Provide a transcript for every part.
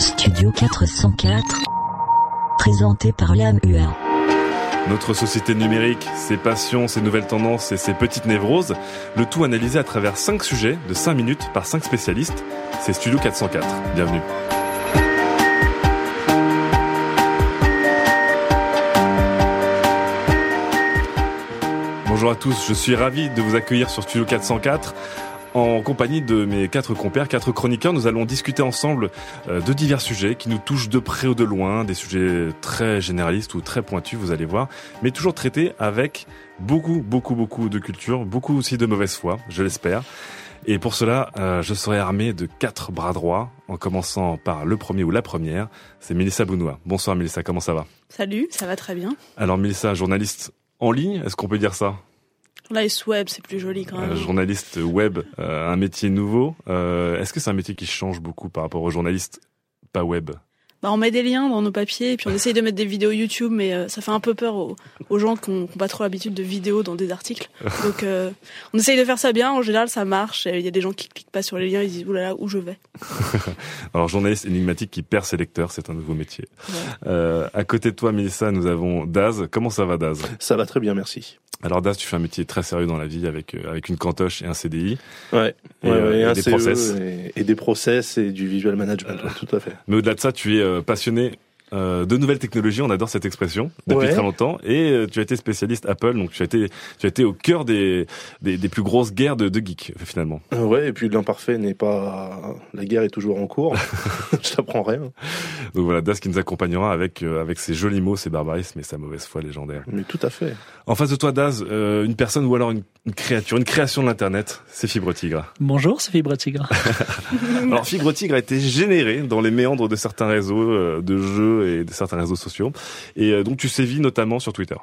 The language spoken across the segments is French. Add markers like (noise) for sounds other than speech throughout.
Studio 404 Présenté par l'AMUA Notre société numérique, ses passions, ses nouvelles tendances et ses petites névroses, le tout analysé à travers 5 sujets de 5 minutes par 5 spécialistes. C'est Studio 404. Bienvenue. Bonjour à tous, je suis ravi de vous accueillir sur Studio 404. En compagnie de mes quatre compères, quatre chroniqueurs, nous allons discuter ensemble euh, de divers sujets qui nous touchent de près ou de loin, des sujets très généralistes ou très pointus, vous allez voir, mais toujours traités avec beaucoup, beaucoup, beaucoup de culture, beaucoup aussi de mauvaise foi, je l'espère. Et pour cela, euh, je serai armé de quatre bras droits, en commençant par le premier ou la première, c'est Mélissa Bounois. Bonsoir Mélissa, comment ça va? Salut, ça va très bien. Alors Mélissa, journaliste en ligne, est-ce qu'on peut dire ça? Journaliste web, c'est plus joli quand même. Euh, journaliste web, euh, un métier nouveau. Euh, Est-ce que c'est un métier qui change beaucoup par rapport aux journalistes pas web? Bah, on met des liens dans nos papiers et puis on essaye de mettre des vidéos YouTube, mais euh, ça fait un peu peur aux, aux gens qui n'ont pas trop l'habitude de vidéos dans des articles. (laughs) Donc euh, on essaye de faire ça bien. En général, ça marche. Il y a des gens qui cliquent pas sur les liens, ils disent oulala où je vais? (laughs) Alors journaliste énigmatique qui perd ses lecteurs, c'est un nouveau métier. Ouais. Euh, à côté de toi, Mélissa, nous avons Daz. Comment ça va, Daz? Ça va très bien, merci. Alors Daz, tu fais un métier très sérieux dans la vie avec euh, avec une cantoche et un CDI. Ouais, Et, ouais, euh, ouais, et un des CE process. Et, et des process et du visual management, tout à fait. Mais au-delà de ça, tu es euh, passionné euh, de nouvelles technologies, on adore cette expression depuis Ouais. très longtemps. Et euh, tu as été spécialiste Apple, donc tu as été, tu as été au cœur des, des, des plus grosses guerres de, de geeks finalement. Euh, Ouais, et puis l'imparfait n'est pas... La guerre est toujours en cours, (laughs) (laughs) je t'apprends rien. Donc voilà, Das qui nous accompagnera avec euh, avec ses jolis mots, ses barbarismes et sa mauvaise foi légendaire. Mais tout à fait. En face de toi, Daz, euh, une personne ou alors une, une créature, une création de l'internet, c'est Fibre Tigre. Bonjour, c'est Fibre Tigre. (laughs) Alors Fibre Tigre a été généré dans les méandres de certains réseaux euh, de jeux et de certains réseaux sociaux, et euh, donc tu sévis notamment sur Twitter.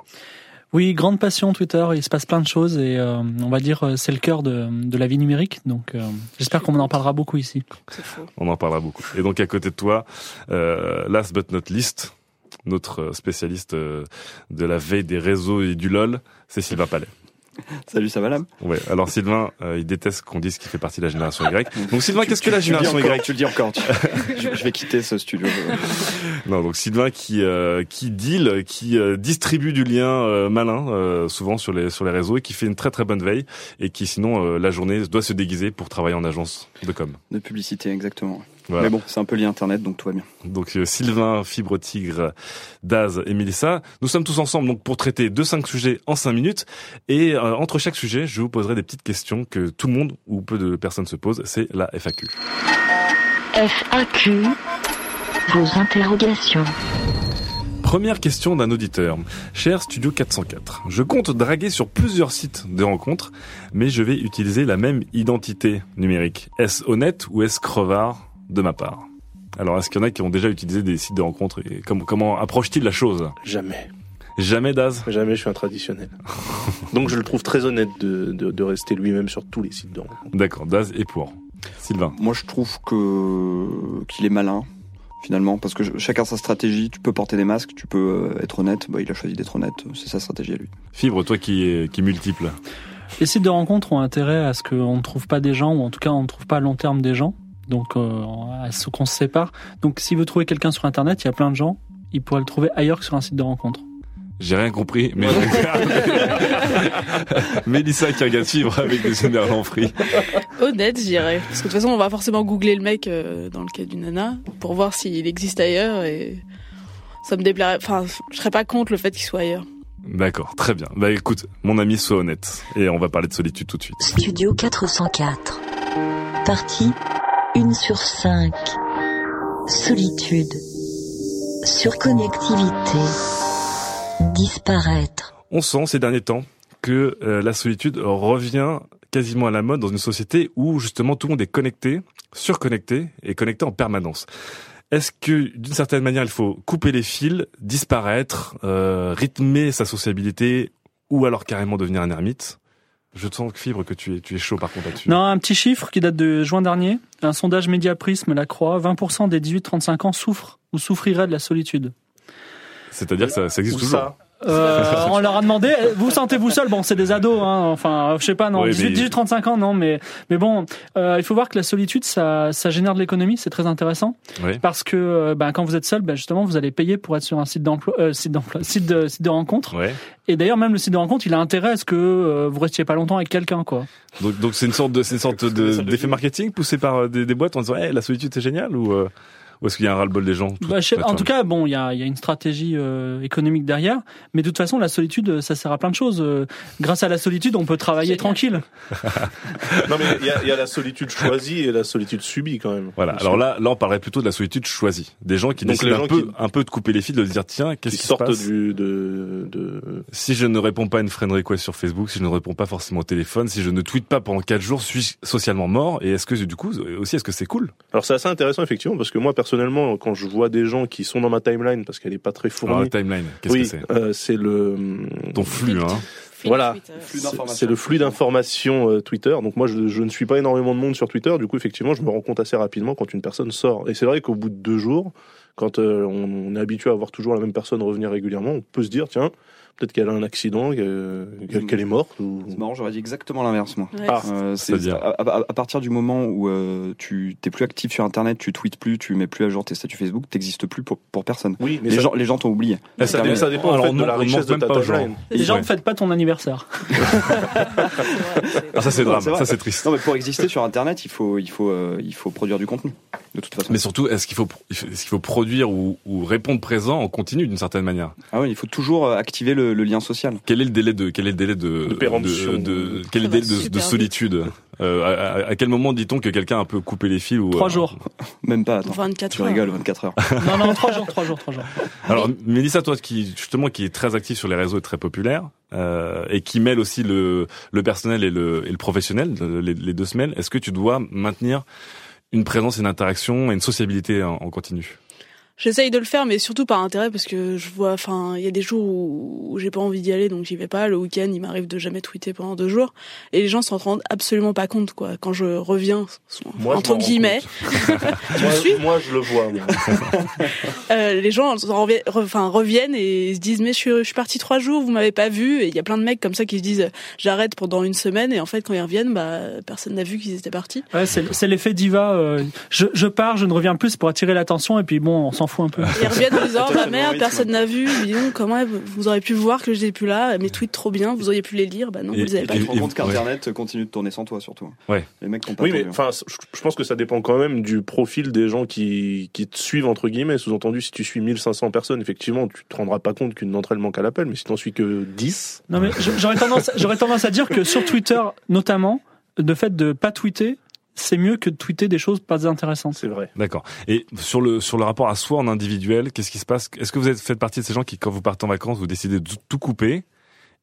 Oui, grande passion Twitter, il se passe plein de choses et euh, on va dire euh, c'est le cœur de, de la vie numérique. Donc euh, j'espère qu'on en parlera beaucoup ici. On en parlera beaucoup. Et donc à côté de toi, euh, last but not least, notre spécialiste de la veille des réseaux et du LOL, c'est Sylvain Palais. (laughs) Salut, ça va là Ouais. Alors Sylvain, euh, il déteste qu'on dise qu'il fait partie de la génération Y. (laughs) Donc Sylvain, qu'est-ce que la génération Y Tu le dis encore. tu- (laughs) je, je vais quitter ce studio. Non, donc Sylvain qui euh, qui deal, qui euh, distribue du lien malin, souvent sur les sur les réseaux et qui fait une très très bonne veille et qui sinon la journée doit se déguiser pour travailler en agence de com. De publicité, exactement. Voilà. Mais bon, c'est un peu lié Internet, donc tout va bien. Donc euh, Sylvain, Fibre Tigre, Daz et Mélissa, nous sommes tous ensemble donc pour traiter de cinq sujets en cinq minutes et euh, entre chaque sujet, je vous poserai des petites questions que tout le monde ou peu de personnes se posent, c'est la FAQ. FAQ Vos interrogations Première question d'un auditeur. Cher Studio 404, je compte draguer sur plusieurs sites de rencontres, mais je vais utiliser la même identité numérique. Est-ce honnête ou est-ce crevard? De ma part Alors, est-ce qu'il y en a qui ont déjà utilisé des sites de rencontres et comment, comment approche-t-il la chose? Jamais. Jamais Daz? Jamais je suis un traditionnel. (laughs) Donc je le trouve très honnête de, de, de rester lui-même sur tous les sites de rencontres. D'accord, Daz est pour. Sylvain. Moi, je trouve que qu'il est malin, finalement, parce que je- chacun sa stratégie. Tu peux porter des masques, tu peux euh, être honnête. Bah, il a choisi d'être honnête. C'est sa stratégie à lui. Fibre, toi qui est, qui est multiple. Les sites de rencontres ont intérêt à ce qu'on ne trouve pas des gens ou en tout cas on ne trouve pas à long terme des gens. Donc euh, à ce qu'on se sépare. Donc si vous trouvez quelqu'un sur internet, il y a plein de gens, il pourrait le trouver ailleurs que sur un site de rencontre. J'ai rien compris, mais (laughs) Mélissa qui regarde Fibre avec des merlants frits. Honnête, je dirais. Parce que de toute façon, on va forcément googler le mec euh, dans le cas du nana pour voir s'il existe ailleurs et ça me déplairait. Enfin, je serais pas contre le fait qu'il soit ailleurs. D'accord, très bien. Bah écoute, mon ami, sois honnête. Et on va parler de solitude tout de suite. Studio 404 Partie 1 sur 5 Solitude. Surconnectivité. Disparaître. On sent ces derniers temps que euh, la solitude revient quasiment à la mode dans une société où justement tout le monde est connecté, surconnecté et connecté en permanence. Est-ce que d'une certaine manière il faut couper les fils, disparaître, euh, rythmer sa sociabilité ou alors carrément devenir un ermite? Je te sens Fibre que tu es, tu es chaud par contre là-dessus. Non, un petit chiffre qui date de juin dernier. Un sondage Mediaprisme la croix. 20% des 18-35 ans souffrent ou souffriraient de la solitude. C'est-à-dire que ça, ça existe toujours. ça? Euh, on leur a demandé, vous sentez-vous seul? Bon, c'est des ados, hein. Enfin, je sais pas, non, Oui, 18, mais- 18, 35 ans, non, mais mais bon, euh, il faut voir que la solitude, ça, ça génère de l'économie, c'est très intéressant, Oui. parce que euh, ben, quand vous êtes seul, ben, justement, vous allez payer pour être sur un site d'emploi, euh, site d'emploi, site de site de rencontre. Ouais. Et d'ailleurs, même le site de rencontre, il a intérêt à ce que euh, vous restiez pas longtemps avec quelqu'un, quoi. Donc donc c'est une sorte de c'est une sorte de d'effet marketing poussé par euh, des, des boîtes en disant hey, la solitude c'est génial ou euh, ou est-ce qu'il y a un ras-le-bol des gens tout- Bah, sais- en tout cas, bon, il y a, il y a une stratégie euh, économique derrière, mais de toute façon, la solitude, euh, ça sert à plein de choses. Euh, grâce à la solitude, on peut travailler tranquille. (laughs) Non, mais il y a, il y a la solitude choisie et la solitude subie quand même. Voilà. Alors là, là, on parlerait plutôt de la solitude choisie. Des gens qui Donc décident les un gens peu, qui- un peu de couper les fils, de se dire tiens, qu'est-ce qui se passe du, de, de, Si je ne réponds pas à une friend request sur Facebook, si je ne réponds pas forcément au téléphone, si je ne tweete pas pendant quatre jours, suis-je socialement mort? Et est-ce que du coup aussi, est-ce que c'est cool? Alors c'est assez intéressant effectivement parce que moi personnellement quand je vois des gens qui sont dans ma timeline parce qu'elle est pas très Alors, la fournie, timeline, qu'est-ce oui, que c'est euh, c'est le Ton flux, hein Voilà. C'est- le flux d'informations euh, Twitter. Donc moi je, je ne suis pas énormément de monde sur Twitter, du coup effectivement je me rends compte assez rapidement quand une personne sort. Et c'est vrai qu'au bout de deux jours, quand euh, on, on est habitué à voir toujours la même personne revenir régulièrement, on peut se dire tiens peut-être qu'elle a un accident, qu'elle est morte. Ou... C'est marrant, j'aurais dit exactement l'inverse, moi. Ouais. Ah. Euh, c'est- à, à- à partir du moment où euh, tu t'es plus actif sur Internet, tu tweets plus, tu mets plus à jour tes statuts Facebook, t'existes plus pour, pour personne. Oui, mais Les ça, gens, les gens t'ont oublié. ça, dépend en Alors, fait on de la richesse de ta même pas aux gens. timeline. Déjà, Ouais. ne faites pas ton anniversaire. (laughs) Ah, ça c'est drame, ça c'est triste. Non, mais pour exister sur Internet, il faut, il faut, euh, il faut produire du contenu. De toute façon. Mais surtout, est-ce qu'il faut, est-ce qu'il faut produire ou, ou répondre présent en continu d'une certaine manière? Ah oui, il faut toujours activer le, le lien social. Quel est le délai de, quel est le délai de, De péremption. de- de- quel est Ça le va délai de, de super solitude Euh, à, à- à quel moment dit-on que quelqu'un a un peu coupé les fils ou Trois euh, jours. (laughs) Même pas, attends. 24 Tu heures. rigoles, 24 heures. (laughs) Non, non, trois jours, trois jours, trois jours. Alors, Mélissa, toi qui justement qui est très active sur les réseaux et très populaire euh, et qui mêle aussi le, le personnel et le, et le professionnel, le- les, les deux semaines, est-ce que tu dois maintenir une présence, une interaction et une sociabilité en, en continu? J'essaye de le faire, mais surtout par intérêt, parce que je vois, enfin, il y a des jours où, où j'ai pas envie d'y aller, donc j'y vais pas. Le week-end, il m'arrive de jamais tweeter pendant deux jours, et les gens s'en rendent absolument pas compte, quoi. Quand je reviens, Moi, je entre m'en rends guillemets, (laughs) Moi, moi, je le vois. moi. (laughs) euh, les gens enfin, reviennent et se disent, mais je suis, je suis parti trois jours, vous m'avez pas vu, et il y a plein de mecs comme ça qui se disent, j'arrête pendant une semaine, et en fait, quand ils reviennent, bah, personne n'a vu qu'ils étaient partis. Ouais, c'est c'est l'effet diva. euh, je, je pars, je ne reviens plus pour attirer l'attention, et puis bon, on s'en fout un peu. Ils reviennent en disant, Attention bah merde, au personne n'a vu, dis donc, comment vous- auriez pu voir que j'étais plus là, mes tweets trop bien, vous auriez pu les lire, bah non, Et- vous les avez pas Tu te rends compte ouais. qu'Internet continue de tourner sans toi, surtout. Ouais. Les mecs t'ont pas Oui, mais attendu. enfin, je pense que ça dépend quand même du profil des gens qui, qui te suivent, entre guillemets. Sous-entendu, si tu suis 1500 personnes, effectivement, tu te rendras pas compte qu'une d'entre elles manque à l'appel. Mais si t'en suis que 10, Non mais j'aurais tendance, j'aurais tendance à dire que sur Twitter, notamment, le fait de pas tweeter, c'est mieux que de tweeter des choses pas intéressantes. c'est vrai. D'accord. Et sur le sur le rapport à soi en individuel, qu'est-ce qui se passe? Est-ce que vous êtes faites partie de ces gens qui, quand vous partez en vacances, vous décidez de tout, tout couper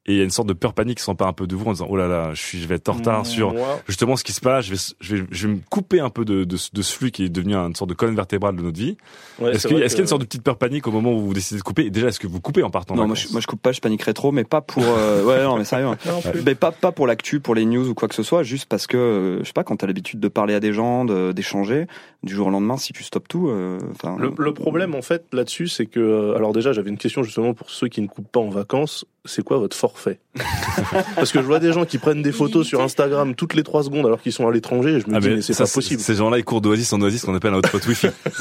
et il y a une sorte de peur panique qui s'empare un peu de vous en disant oh là là, je suis, je vais être en retard sur Moi, justement ce qui se passe. Je vais, je vais, je vais me couper un peu de, de, ce- de ce flux qui est devenu une sorte de colonne vertébrale de notre vie. ouais, est-ce qu'il y a- vrai est-ce qu'il y a une sorte de petite peur panique au moment où vous décidez de couper? Et déjà, est-ce que vous coupez en partant Non, moi je, moi je coupe pas, je paniquerai trop, mais pas pour. euh, (laughs) ouais, non, mais sérieux. hein. Mais pas, pas pour l'actu, pour les news ou quoi que ce soit, juste parce que, euh, je sais pas, quand t'as l'habitude de parler à des gens, de- d'échanger, du jour au lendemain, si tu stoppes tout, euh, enfin. Le, le problème en fait là-dessus, c'est que euh, alors déjà j'avais une question justement pour ceux qui ne coupent pas en vacances. C'est quoi votre forfait? (laughs) Parce que je vois des gens qui prennent des photos sur Instagram toutes les trois secondes alors qu'ils sont à l'étranger et je me Ah, dis mais mais c'est pas possible. Ces gens-là, ils courent d'oasis en oasis, qu'on appelle un hotspot wifi. (laughs)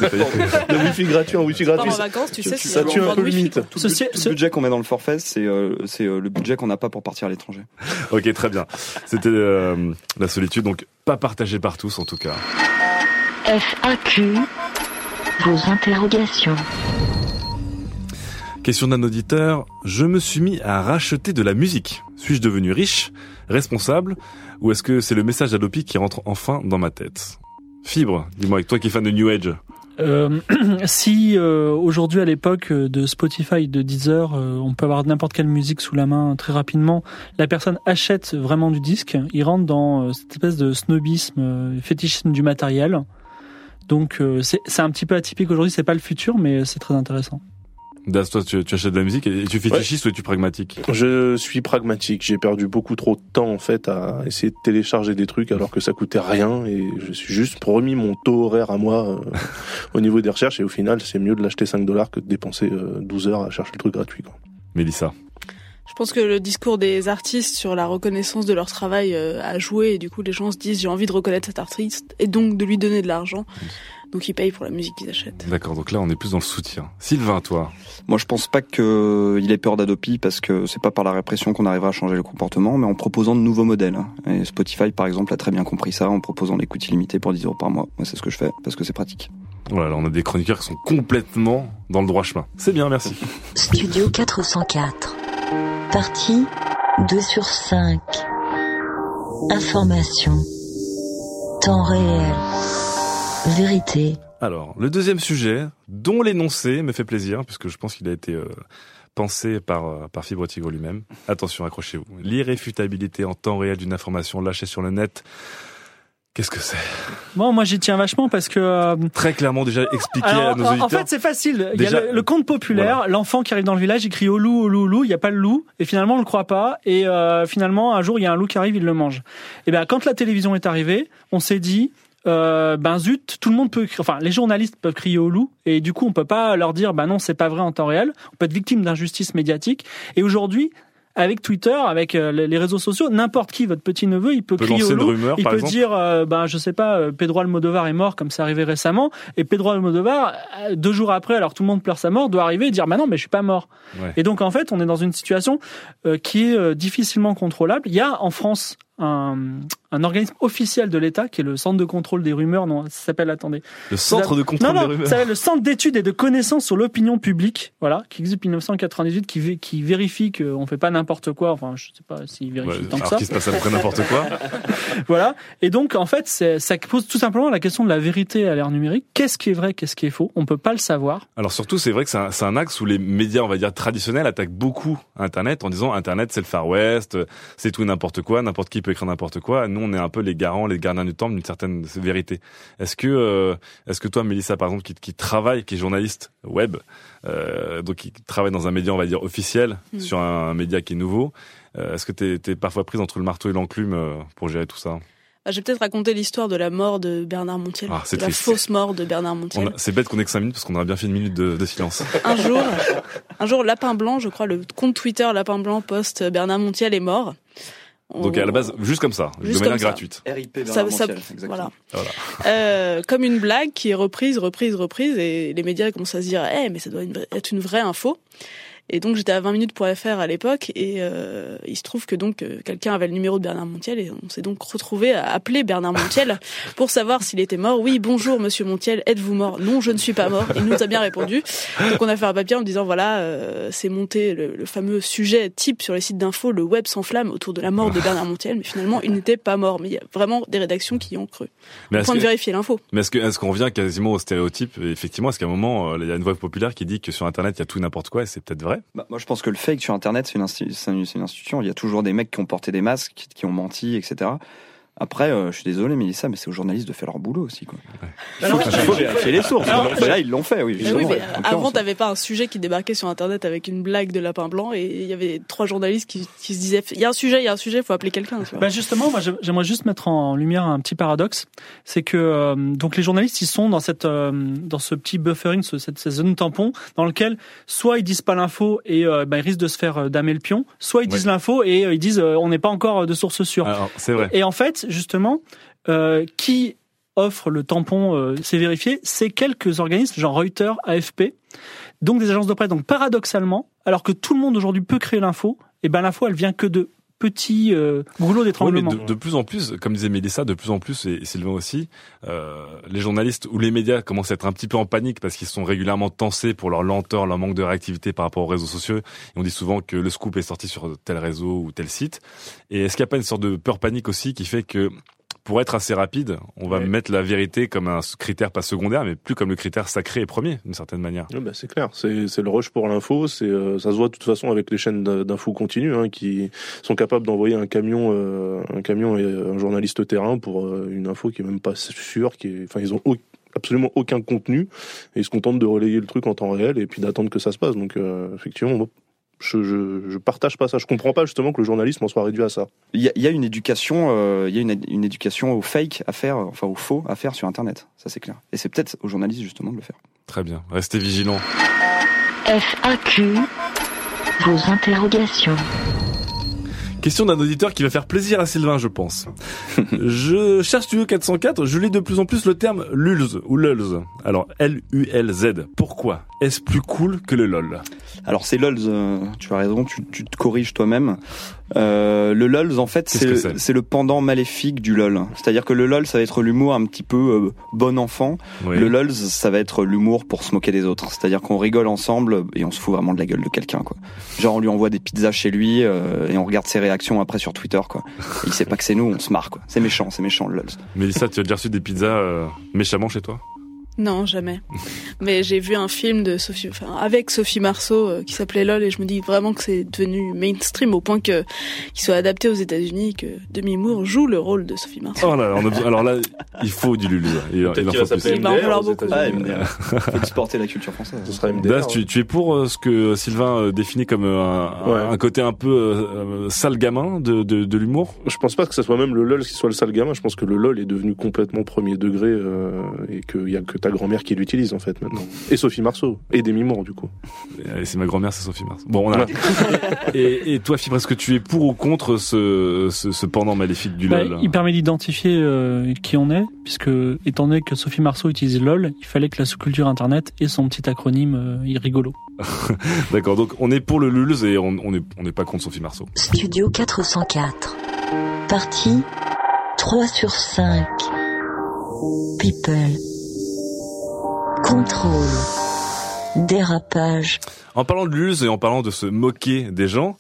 Le wifi gratuit en wifi gratuit. en vacances, tu sais, ça tu tue un peu le mythe. Tout, le, ce- le budget qu'on met dans le forfait, c'est euh, c'est euh, le budget qu'on n'a pas pour partir à l'étranger. ok, très bien. C'était euh, la solitude, donc pas partagée par tous en tout cas. FAQ. Vos interrogations. Question d'un auditeur. Je me suis mis à racheter de la musique. Suis-je devenu riche, responsable, ou est-ce que c'est le message d'Adopi qui rentre enfin dans ma tête? Fibre, dis-moi, avec toi qui es fan de New Age. Euh, (clears throat) si euh, aujourd'hui à l'époque euh, de Spotify, de Deezer, euh, on peut avoir n'importe quelle musique sous la main très rapidement, la personne achète vraiment du disque, il rentre dans euh, cette espèce de snobisme, euh, fétichisme du matériel. Donc euh, c'est c'est un petit peu atypique aujourd'hui, c'est pas le futur, mais c'est très intéressant. Das, toi, tu, tu achètes de la musique et tu fétichistes ou es-tu pragmatique Je suis pragmatique. J'ai perdu beaucoup trop de temps en fait à essayer de télécharger des trucs alors que ça coûtait rien et je suis juste remis mon taux horaire à moi euh, (laughs) au niveau des recherches et au final c'est mieux de l'acheter 5 dollars que de dépenser euh, 12 heures à chercher le truc gratuit. Quoi. Mélissa Je pense que le discours des artistes sur la reconnaissance de leur travail euh, a joué et du coup les gens se disent j'ai envie de reconnaître cet artiste et donc de lui donner de l'argent. Donc ils payent pour la musique qu'ils achètent. D'accord, donc là on est plus dans le soutien. Sylvain, toi Moi, je pense pas qu'il ait peur d'Adopi parce que c'est pas par la répression qu'on arrivera à changer le comportement, mais en proposant de nouveaux modèles. hein. Et Spotify, par exemple, a très bien compris ça en proposant l'écoute illimitée pour 10 euros par mois. Moi, c'est ce que je fais parce que c'est pratique. Voilà, on a des chroniqueurs qui sont complètement dans le droit chemin. C'est bien, merci. Studio 404. Partie 2 sur 5. Information. Temps réel. Vérité. Alors, le deuxième sujet, dont l'énoncé me fait plaisir, puisque je pense qu'il a été euh, pensé par, euh, par Fibre lui-même. Attention, accrochez-vous. L'irréfutabilité en temps réel d'une information lâchée sur le net. Qu'est-ce que c'est? Bon, moi j'y tiens vachement parce que euh, Très clairement déjà expliqué Alors, à nos auditeurs. En fait, c'est facile. Il y a le, le conte populaire, l'enfant qui arrive dans le village, il crie au loup, au loup, au loup. Il n'y a pas le loup, et finalement on le croit pas. Et euh, finalement, un jour, il y a un loup qui arrive, il le mange. Et ben, quand la télévision est arrivée, on s'est dit. Euh, ben zut, tout le monde peut, enfin les journalistes peuvent crier au loup et du coup on peut pas leur dire ben non c'est pas vrai en temps réel. On peut être victime d'injustice médiatique et aujourd'hui avec Twitter, avec euh, les réseaux sociaux, n'importe qui, votre petit neveu, il peut, peut crier au loup. rumeur, Il peut exemple. dire, euh, ben je sais pas, euh, Pedro Almodovar est mort comme c'est arrivé récemment, et Pedro Almodovar, euh, deux jours après, alors tout le monde pleure sa mort, doit arriver et dire, bah non, mais je suis pas mort. Ouais. Et donc en fait, on est dans une situation euh, qui est difficilement contrôlable. Il y a en France un, un organisme officiel de l'État qui est le Centre de contrôle des rumeurs, non, ça s'appelle, attendez. Le centre de contrôle non, non, des rumeurs. ça s'appelle le Centre d'études et de connaissances sur l'opinion publique, voilà, qui existe depuis 1998, qui, qui vérifie qu'on fait pas n'importe quoi. Enfin, je sais pas s'il vérifie Ouais, tant que alors ça. qu'il se passe à peu près n'importe quoi. (laughs) Voilà. Et donc, en fait, ça pose tout simplement la question de la vérité à l'ère numérique. Qu'est-ce qui est vrai, qu'est-ce qui est faux? On peut pas le savoir. Alors surtout, c'est vrai que c'est un, un axe où les médias, on va dire traditionnels, attaquent beaucoup Internet en disant Internet c'est le Far West, euh, c'est tout n'importe quoi, n'importe qui peut écrire n'importe quoi. Nous, on est un peu les garants, les gardiens du temple d'une certaine vérité. Est-ce que, euh, est-ce que toi, Mélissa, par exemple, qui, qui travaille, qui est journaliste web, euh, donc qui travaille dans un média, on va dire officiel, Mm. sur un, un média qui est nouveau, euh, est-ce que t'es es parfois prise entre le marteau et l'enclume pour gérer tout ça? Bah, je vais peut-être raconter l'histoire de la mort de Bernard Montiel. Ah, de la fausse mort de Bernard On Montiel. C'est bête qu'on ait que 5 minutes parce qu'on aurait bien fait une minute de, de silence. (laughs) Un jour, un jour, Lapin Blanc, je crois, le compte Twitter Lapin Blanc poste Bernard Montiel est mort. On- Donc à la base, juste comme ça, Juste de manière comme ça. gratuite. RIP ça, ça- voilà. Euh, comme une blague qui est reprise, reprise, reprise, et les médias commencent à se dire, eh, mais ça doit être une vraie info. Et donc j'étais à 20 minutes pour à l'époque, et euh, il se trouve que donc euh, quelqu'un avait le numéro de Bernard Montiel, et on s'est donc retrouvé à appeler Bernard Montiel (laughs) pour savoir s'il était mort. Oui, bonjour Monsieur Montiel, êtes-vous mort? Non, je ne suis pas mort. Il nous a bien répondu. Donc on a fait un papier en disant voilà, euh, c'est monté le, le fameux sujet type sur les sites d'info, le web s'enflamme autour de la mort de (laughs) Bernard Montiel, mais finalement il n'était pas mort. Mais il y a vraiment des rédactions qui y ont cru. Mais Au est-ce point de vérifier l'info. Mais est-ce que est-ce qu'on revient quasiment au stéréotype? Effectivement, est-ce qu'à un moment, il y a une voix populaire qui dit que sur Internet, il y a tout n'importe quoi, et c'est peut-être vrai? Bah, moi, je pense que le fake sur Internet, c'est une, institution. Il y a toujours des mecs qui ont porté des masques, qui ont menti, etc. Après, euh, je suis désolé, Mélissa, mais c'est aux journalistes de faire leur boulot aussi. Quoi. Il faut, il faut vérifier les sources. Alors, Mais là, ils l'ont fait, oui. Oui, mais avant, t'avais pas un sujet qui débarquait sur Internet avec une blague de lapin blanc et il y avait trois journalistes qui, qui se disaient il y a un sujet, il y a un sujet, faut appeler quelqu'un. Bah justement, moi j'ai- j'aimerais juste mettre en lumière un petit paradoxe, c'est que euh, donc les journalistes ils sont dans cette euh, dans ce petit buffering, ce- cette, cette zone tampon dans lequel soit ils disent pas l'info et euh, bah, ils risquent de se faire damer le pion, soit ils disent l'info et euh, ils disent euh, on n'est pas encore de source sûre. C'est vrai. Et en fait, justement, euh, qui offre le tampon euh, c'est vérifié, c'est quelques organismes, genre Reuters, AFP, donc des agences de presse. Donc paradoxalement, alors que tout le monde aujourd'hui peut créer l'info, et ben l'info elle vient que de petits euh, Oui, mais d'étranglement. de, de plus en plus, comme disait Mélissa, de plus en plus, et, et Sylvain aussi, euh, les journalistes ou les médias commencent à être un petit peu en panique parce qu'ils sont régulièrement tensés pour leur lenteur, leur manque de réactivité par rapport aux réseaux sociaux. Et on dit souvent que le scoop est sorti sur tel réseau ou tel site. Et est-ce qu'il n'y a pas une sorte de peur panique aussi qui fait que pour être assez rapide, on va Ouais. mettre la vérité comme un critère pas secondaire, mais plus comme le critère sacré et premier, d'une certaine manière. Ouais, bah, c'est clair, c'est c'est le rush pour l'info. C'est euh, ça se voit de toute façon avec les chaînes d'in- d'infos continues hein, qui sont capables d'envoyer un camion, euh, un camion et un journaliste terrain pour euh, une info qui est même pas sûre, qui est, enfin ils ont absolument aucun contenu et ils se contentent de relayer le truc en temps réel et puis d'attendre que ça se passe. Donc euh, effectivement, je, je je partage pas ça. Je comprends pas justement que le journalisme en soit réduit à ça. Il y a, il y a une éducation, euh, il y a une, une éducation au fake à faire, enfin au faux à faire sur Internet. Ça c'est clair. Et c'est peut-être aux journalistes justement de le faire. Très bien. Restez vigilants. FAQ. Vos interrogations. Question d'un auditeur qui va faire plaisir à Sylvain, je pense. (laughs) je cherche Studio 404, je lis de plus en plus le terme lulz ou lulz. Alors L-U-L-Z. Pourquoi Est-ce plus cool que le lol? Alors c'est LOLs, euh, tu as raison, tu, tu te corriges toi-même. Euh, le LOLs en fait c'est le pendant maléfique du LOL. C'est-à-dire que le LOL ça va être l'humour un petit peu euh, bon enfant. Oui. Le LOLs ça va être l'humour pour se moquer des autres. C'est-à-dire qu'on rigole ensemble et on se fout vraiment de la gueule de quelqu'un quoi. Genre on lui envoie des pizzas chez lui euh, et on regarde ses réactions après sur Twitter quoi. Et il sait pas que c'est nous, on se marre quoi. C'est méchant, c'est méchant le LOLs. Mélissa, tu as déjà reçu des pizzas méchamment chez toi? Non, jamais. Mais j'ai vu un film de Sophie, enfin, avec Sophie Marceau euh, qui s'appelait LOL et je me dis vraiment que c'est devenu mainstream au point que qu'il soit adapté aux États-Unis, que Demi Moore joue le rôle de Sophie Marceau. Oh là, là, on a besoin- alors là, il faut du Lulu. Il, il Peut-être en faut plus. Il va en falloir beaucoup. Ah. Faut (laughs) exporter la culture française. Ce sera MDR. Das, tu, tu es pour euh, ce que Sylvain euh, définit comme un, Ouais. un côté un peu sale gamin de, de, de l'humour? Je pense pas que ce soit même le LOL qui soit le sale gamin. Je pense que le LOL est devenu complètement premier degré euh, et qu'il y a que ta grand-mère qui l'utilise en fait maintenant. Et Sophie Marceau et Demi Moore du coup. Et c'est ma grand-mère, c'est Sophie Mars. Bon, on a. et, et toi, Fibre, est-ce que tu es pour ou contre ce, ce, ce pendant maléfique du Bah, LOL il permet d'identifier euh, qui on est, puisque étant donné que Sophie Marceau utilise LOL, il fallait que la sous-culture internet ait son petit acronyme euh, rigolo. (laughs) D'accord, donc on est pour le Lulz et on on n'est on n'est pas contre Sophie Marceau. Studio 404. Partie 3 sur 5. People. Contrôle. Dérapage. En parlant de Lulz et en parlant de se moquer des gens,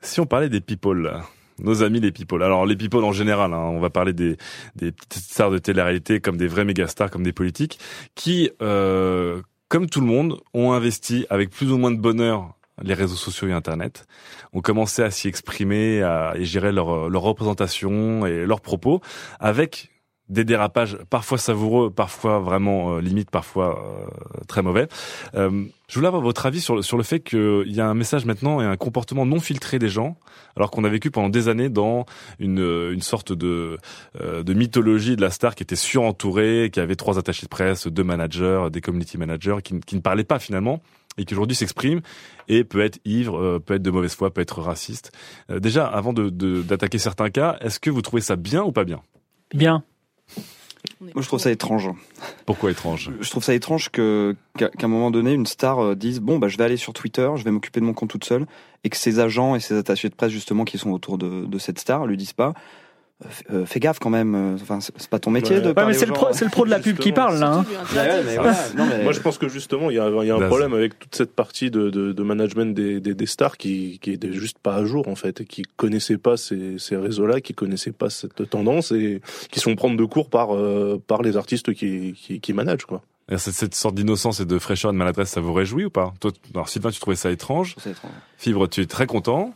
si on parlait des people, nos amis les people. Alors les people en général, hein, on va parler des, des petites stars de télé-réalité comme des vrais mégastars, comme des politiques, qui, euh, comme tout le monde, ont investi avec plus ou moins de bonheur les réseaux sociaux et Internet, ont commencé à s'y exprimer, à et gérer leur, leur représentation et leurs propos avec des dérapages parfois savoureux, parfois vraiment euh, limite, parfois euh, très mauvais. Euh, je voulais avoir votre avis sur le, sur le fait qu'il y a un message maintenant et un comportement non filtré des gens, alors qu'on a vécu pendant des années dans une, euh, une sorte de, euh, de mythologie de la star qui était surentourée, qui avait trois attachés de presse, deux managers, des community managers, qui, qui ne parlaient pas finalement et qui aujourd'hui s'exprime et peut être ivre, euh, peut être de mauvaise foi, peut être raciste. Euh, déjà, avant de- de- d'attaquer certains cas, est-ce que vous trouvez ça bien ou pas bien? Bien. Moi je trouve ça étrange. Pourquoi étrange? Je trouve ça étrange que qu'à qu'à un moment donné une star euh, dise bon bah je vais aller sur Twitter, je vais m'occuper de mon compte toute seule et que ses agents et ses attachés de presse justement qui sont autour de, de cette star lui disent pas euh, fais- gaffe quand même euh, enfin c'est pas ton métier Ouais. de Ouais, mais c'est le, pro, c'est le pro de la pub qui parle là. hein. Ouais, mais voilà. Non, mais- Moi, je pense que justement, il y a, il y a un problème avec toute cette partie de, de, de management des, des, des stars qui, qui est juste pas à jour, en fait, et qui connaissaient pas ces, ces réseaux-là, qui connaissaient pas cette tendance et qui sont prendre de cours par, euh, par les artistes qui, qui, qui managent, quoi. Et cette, sorte d'innocence et de fraîcheur et de maladresse, ça vous réjouit ou pas? Toi, alors Sylvain, tu trouvais étrange. Ça étrange. Fibre, tu es très content.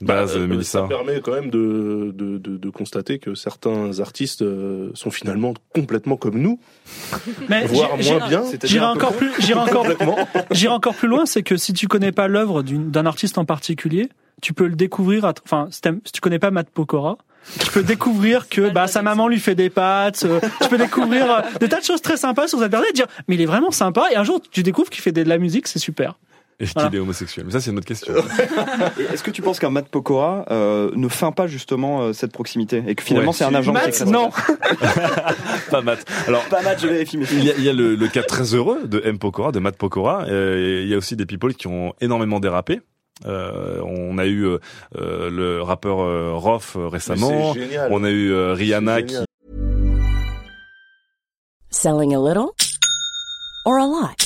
Bah, euh, Mélissa. Ça permet quand même de, de, de, de constater que certains artistes euh, sont finalement complètement comme nous, (laughs) Mais voire moins bien. J'irai encore plus, j'irai encore, (laughs) j'irai encore plus loin, c'est que si tu connais pas l'œuvre d'une- d'un artiste en particulier, tu peux le découvrir. à- Enfin, si, si tu connais pas Matt Pokora, tu peux découvrir que bah sa maman lui fait des pâtes. euh, tu peux découvrir euh, des tas de choses très sympas sur cette personne et dire mais il est vraiment sympa. Et un jour tu découvres qu'il fait de la musique, c'est super. Et qu'il Voilà. est homosexuel. Mais ça, c'est une autre question. (laughs) Et Est-ce que tu penses qu'un Matt Pokora euh, ne feint pas justement euh, cette proximité et que finalement Ouais, c'est un agent Matt, non. (laughs) pas Matt. Alors, Pas Matt, je vérifie. Il y a, il y a le, le cas très heureux de M. Pokora, de Matt Pokora. Euh, il y a aussi des people qui ont énormément dérapé. Euh, on a eu euh, euh, le rappeur euh, Roth euh, récemment. Génial. On a eu euh, Rihanna qui. Selling a little or a lot?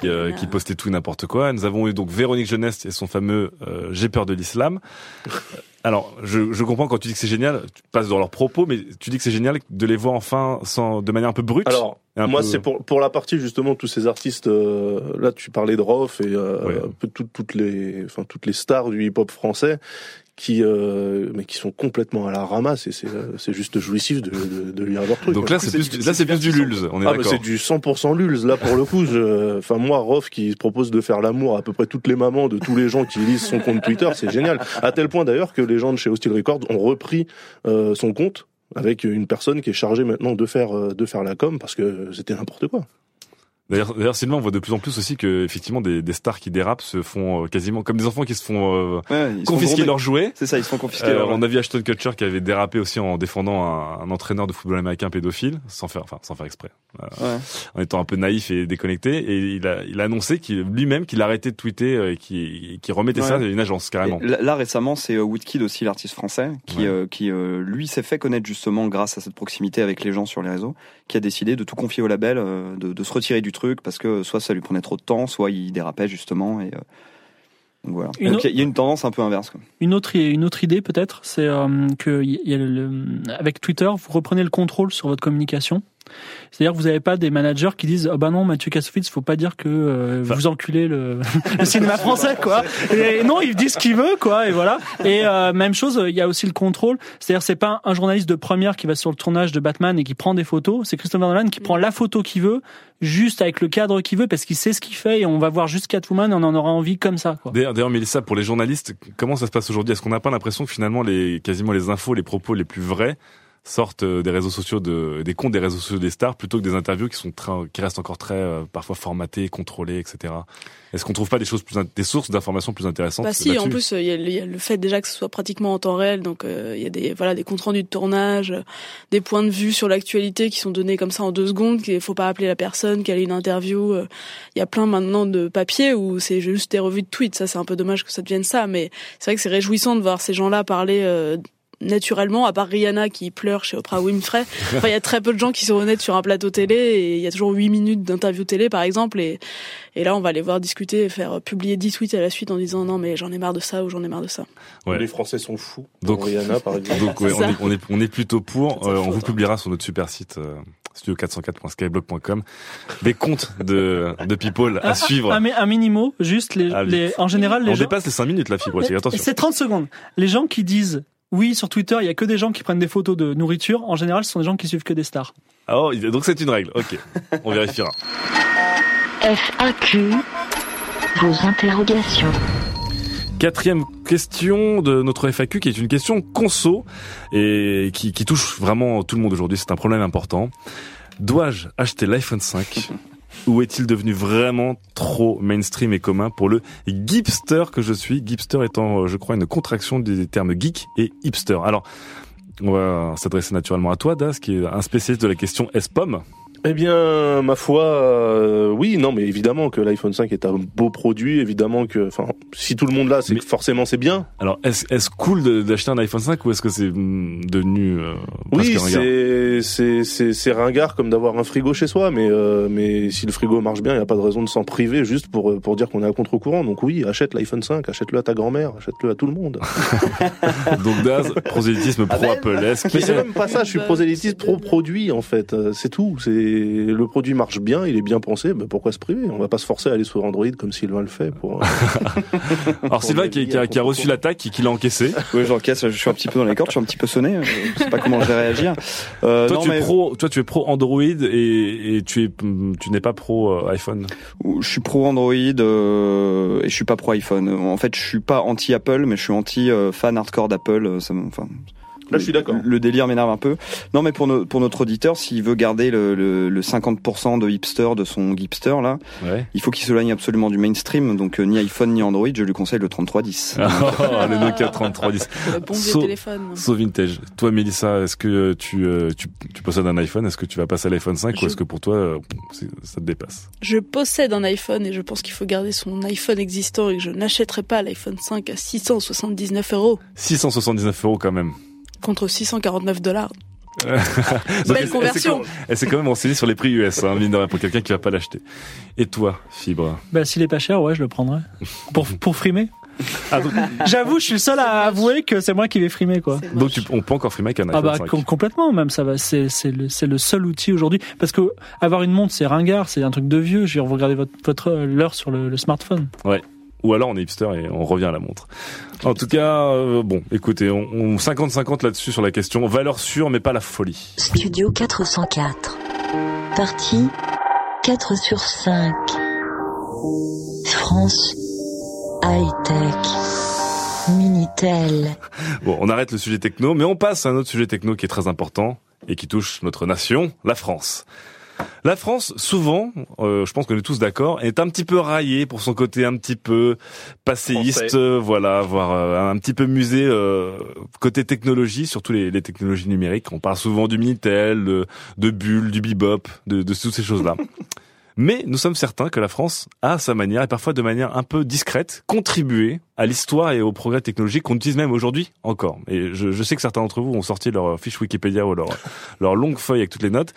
Qui, euh, qui postait tout n'importe quoi. Nous avons eu donc Véronique Jeunesse et son fameux euh, J'ai peur de l'islam. (laughs) Alors, je, je comprends quand tu dis que c'est génial, tu passes dans leurs propos, mais tu dis que c'est génial de les voir enfin sans, de manière un peu brute. Alors, moi, peu- c'est pour, pour la partie justement tous ces artistes. euh, là, tu parlais de Rof et euh, Ouais. un peu toutes, toutes les, enfin toutes les stars du hip-hop français qui, euh, mais qui sont complètement à la ramasse et c'est, euh, c'est juste jouissif de, de, de lire leurs trucs. Donc là, c'est plus, du- là, c'est plus du lulz. On est Ah, d'accord. c'est du 100% lulz là pour le coup. Enfin moi, Rof qui propose de faire l'amour à peu près toutes les mamans de tous les gens qui lisent son compte Twitter, c'est génial. À tel point d'ailleurs que les gens de chez Hostile Records ont repris euh, son compte avec une personne qui est chargée maintenant de faire euh, de faire la com parce que c'était n'importe quoi. D'ailleurs, d'ailleurs, Sylvain, on voit de plus en plus aussi que effectivement des, des stars qui dérapent se font euh, quasiment comme des enfants qui se font euh, Ouais, confisquer leurs jouets. C'est ça, ils se font confisquer. Euh, leurs- on a vu Ashton Kutcher qui avait dérapé aussi en défendant un, un entraîneur de football américain pédophile, sans faire, enfin, sans faire exprès, euh, Ouais. en étant un peu naïf et déconnecté. Et il a, il a annoncé qu'il, lui-même qu'il arrêtait de tweeter euh, et qu'il, qu'il remettait Ouais. ça à une agence carrément. Et là, récemment, c'est Woodkid aussi, l'artiste français, qui, euh, qui lui s'est fait connaître justement grâce à cette proximité avec les gens sur les réseaux, qui a décidé de tout confier au label, euh, de, de se retirer du truc parce que soit ça lui prenait trop de temps, soit il dérapait justement. Et, euh, donc voilà. Autre- il y a- une tendance un peu inverse. Quoi. Une autre, une autre idée peut-être, c'est euh, que y- y a le- avec Twitter, vous reprenez le contrôle sur votre communication? C'est-à-dire que vous n'avez pas des managers qui disent oh bah non Mathieu Kassovitz, faut pas dire que euh, Enfin- vous enculez le, (laughs) le cinéma français quoi. Et non, il dit ce qu'il veut quoi et voilà. Et euh, même chose, il y a aussi le contrôle. C'est-à-dire c'est pas un journaliste de première qui va sur le tournage de Batman et qui prend des photos. C'est Christopher Nolan qui prend la photo qu'il veut, juste avec le cadre qu'il veut parce qu'il sait ce qu'il fait et on va voir juste Catwoman et on en aura envie comme ça d'ailleurs, Mélissa, pour les journalistes, comment ça se passe aujourd'hui? Est-ce qu'on n'a pas l'impression que finalement, les, quasiment les infos, les propos les plus vrais sortent euh, des réseaux sociaux de, des comptes des réseaux sociaux des stars plutôt que des interviews qui sont très, qui restent encore très, euh, parfois formatées, contrôlées, etc. Est-ce qu'on trouve pas des choses plus, des sources d'informations plus intéressantes Bah si, en plus, euh, il y, a le- il y a le fait déjà que ce soit pratiquement en temps réel, donc euh, il y a des voilà des comptes rendus de tournage, des points de vue sur l'actualité qui sont donnés comme ça en deux secondes, qu'il faut pas appeler la personne, qu'elle ait une interview. euh, Il y a plein maintenant de papiers où c'est juste des revues de tweets. Ça, c'est un peu dommage que ça devienne ça, mais c'est vrai que c'est réjouissant de voir ces gens-là parler. Naturellement, à part Rihanna qui pleure chez Oprah Winfrey, enfin, il y a très peu de gens qui sont honnêtes sur un plateau télé et il y a toujours huit minutes d'interview télé par exemple et et là, on va les voir discuter et faire publier 10 tweets à la suite en disant non, mais j'en ai marre de ça ou j'en ai marre de ça. Ouais. Les Français sont fous. Donc- Donc Rihanna par (laughs) exemple. Donc ouais, C'est on, est, on, est, on est plutôt pour. Euh, on vous publiera sur notre super site euh, studio404.skyblog.com des comptes de, de people à Un- suivre. Un, un, un minimo, juste les, Ah, les, en général, les on gens. dépasse les 5 minutes la fibre, attention. C'est 30 secondes. Les gens qui disent oui sur Twitter, il y a que des gens qui prennent des photos de nourriture. En général, ce sont des gens qui suivent que des stars. Ah, oh, donc c'est une règle, ok. On vérifiera. FAQ. Vos interrogations. Quatrième question de notre FAQ qui est une question conso et qui, qui touche vraiment tout le monde aujourd'hui. C'est un problème important. Dois-je acheter l'iPhone 5 ou est-il devenu vraiment trop mainstream et commun pour le gipster que je suis? Gipster étant, euh, je crois, une contraction des termes geek et hipster. Alors, on va s'adresser naturellement à toi, Das, qui est un spécialiste de la question S-Pomme. Eh bien, ma foi, euh, oui, non, mais évidemment que l'iPhone 5 est un beau produit, évidemment que, enfin, si tout le monde l'a, c'est que forcément c'est bien. Alors, est-ce cool d'acheter un iPhone 5 ou est-ce que c'est hum, devenu euh, Oui, c'est c'est ringard comme d'avoir un frigo chez soi, mais euh, mais si le frigo marche bien, il y a pas de raison de s'en priver juste pour pour dire qu'on est à contre-courant. Donc oui, achète l'iPhone 5, achète-le à ta grand-mère, achète-le à tout le monde. (laughs) Donc Daz, prosélytisme Ah ben, pro-Apple. Est-ce Mais c'est même pas ça, je suis prosélytiste pro produit en fait, Euh, c'est tout. C'est le produit marche bien, il est bien pensé, bah, pourquoi se priver? On va pas se forcer à aller sur Android comme Sylvain le fait. Pour, euh, (laughs) Alors Sylvain qui, qui a, qui a reçu l'attaque et qui l'a encaissé. (laughs) Oui, j'encaisse, je suis un petit peu dans les cordes, je suis un petit peu sonné, je sais pas comment je vais réagir. Euh, toi, non, tu mais es pro, toi tu es pro Android et, et tu es tu n'es pas pro euh, iPhone. je suis pro Android euh, et je suis pas pro iPhone. En fait, je suis pas anti Apple, mais je suis anti euh, fan hardcore d'Apple. euh, Ça, enfin, Là, je suis d'accord. Le délire m'énerve un peu. Non, mais pour, no- pour notre auditeur, s'il veut garder le, le, le 50% de hipster de son hipster là, Ouais. il faut qu'il s'éloigne absolument du mainstream. Donc euh, ni iPhone ni Android, je lui conseille le 3310. (laughs) Oh, le Nokia 3310. Le bon vieux So- téléphone. So vintage. Toi, Mélissa, est-ce que tu, euh, tu, tu possèdes un iPhone? Est-ce que tu vas passer à l'iPhone 5 ou est-ce que pour toi, euh, ça te dépasse? Je possède un iPhone et je pense qu'il faut garder son iPhone existant et que je n'achèterai pas l'iPhone 5 à 679 euros 679 euros quand même. Contre 649 dollars. (laughs) Belle elle conversion. Elle s'est quand même renseignée sur les prix US, hein, mine de rien, pour quelqu'un qui va pas l'acheter. Et toi, Fibre? Bah, s'il est pas cher, ouais, je le prendrais. Pour, pour frimer. ah, donc, J'avoue, je suis le seul à avouer que c'est moi qui vais frimer, quoi. C'est donc tu, on peut encore frimer avec un iPhone Ah bah 5. com- complètement même ça va c'est c'est le c'est le seul outil aujourd'hui parce que avoir une montre c'est ringard c'est un truc de vieux je veux dire, vous regardez votre votre euh, l'heure sur le, le smartphone Ou alors on est hipster et on revient à la montre. En tout cas, euh, bon, écoutez, on, on 50-50 là-dessus sur la question. Valeur sûre, mais pas la folie. Studio 404. Partie 4 sur 5. France. High-tech. Minitel. Bon, on arrête le sujet techno, mais on passe à un autre sujet techno qui est très important et qui touche notre nation, la France. La France, souvent, euh, je pense qu'on est tous d'accord, est un petit peu raillée pour son côté un petit peu passéiste, euh, voilà, voire euh, un petit peu musée euh, côté technologie, surtout les, les technologies numériques. On parle souvent du Minitel, de, de Bull, du Bebop, de, de toutes ces choses-là. (laughs) Mais nous sommes certains que la France a à sa manière, et parfois de manière un peu discrète, contribué à l'histoire et au progrès technologique qu'on utilise même aujourd'hui encore. Et je, je sais que certains d'entre vous ont sorti leur fiche Wikipédia ou leur, leur longue feuille avec toutes les notes.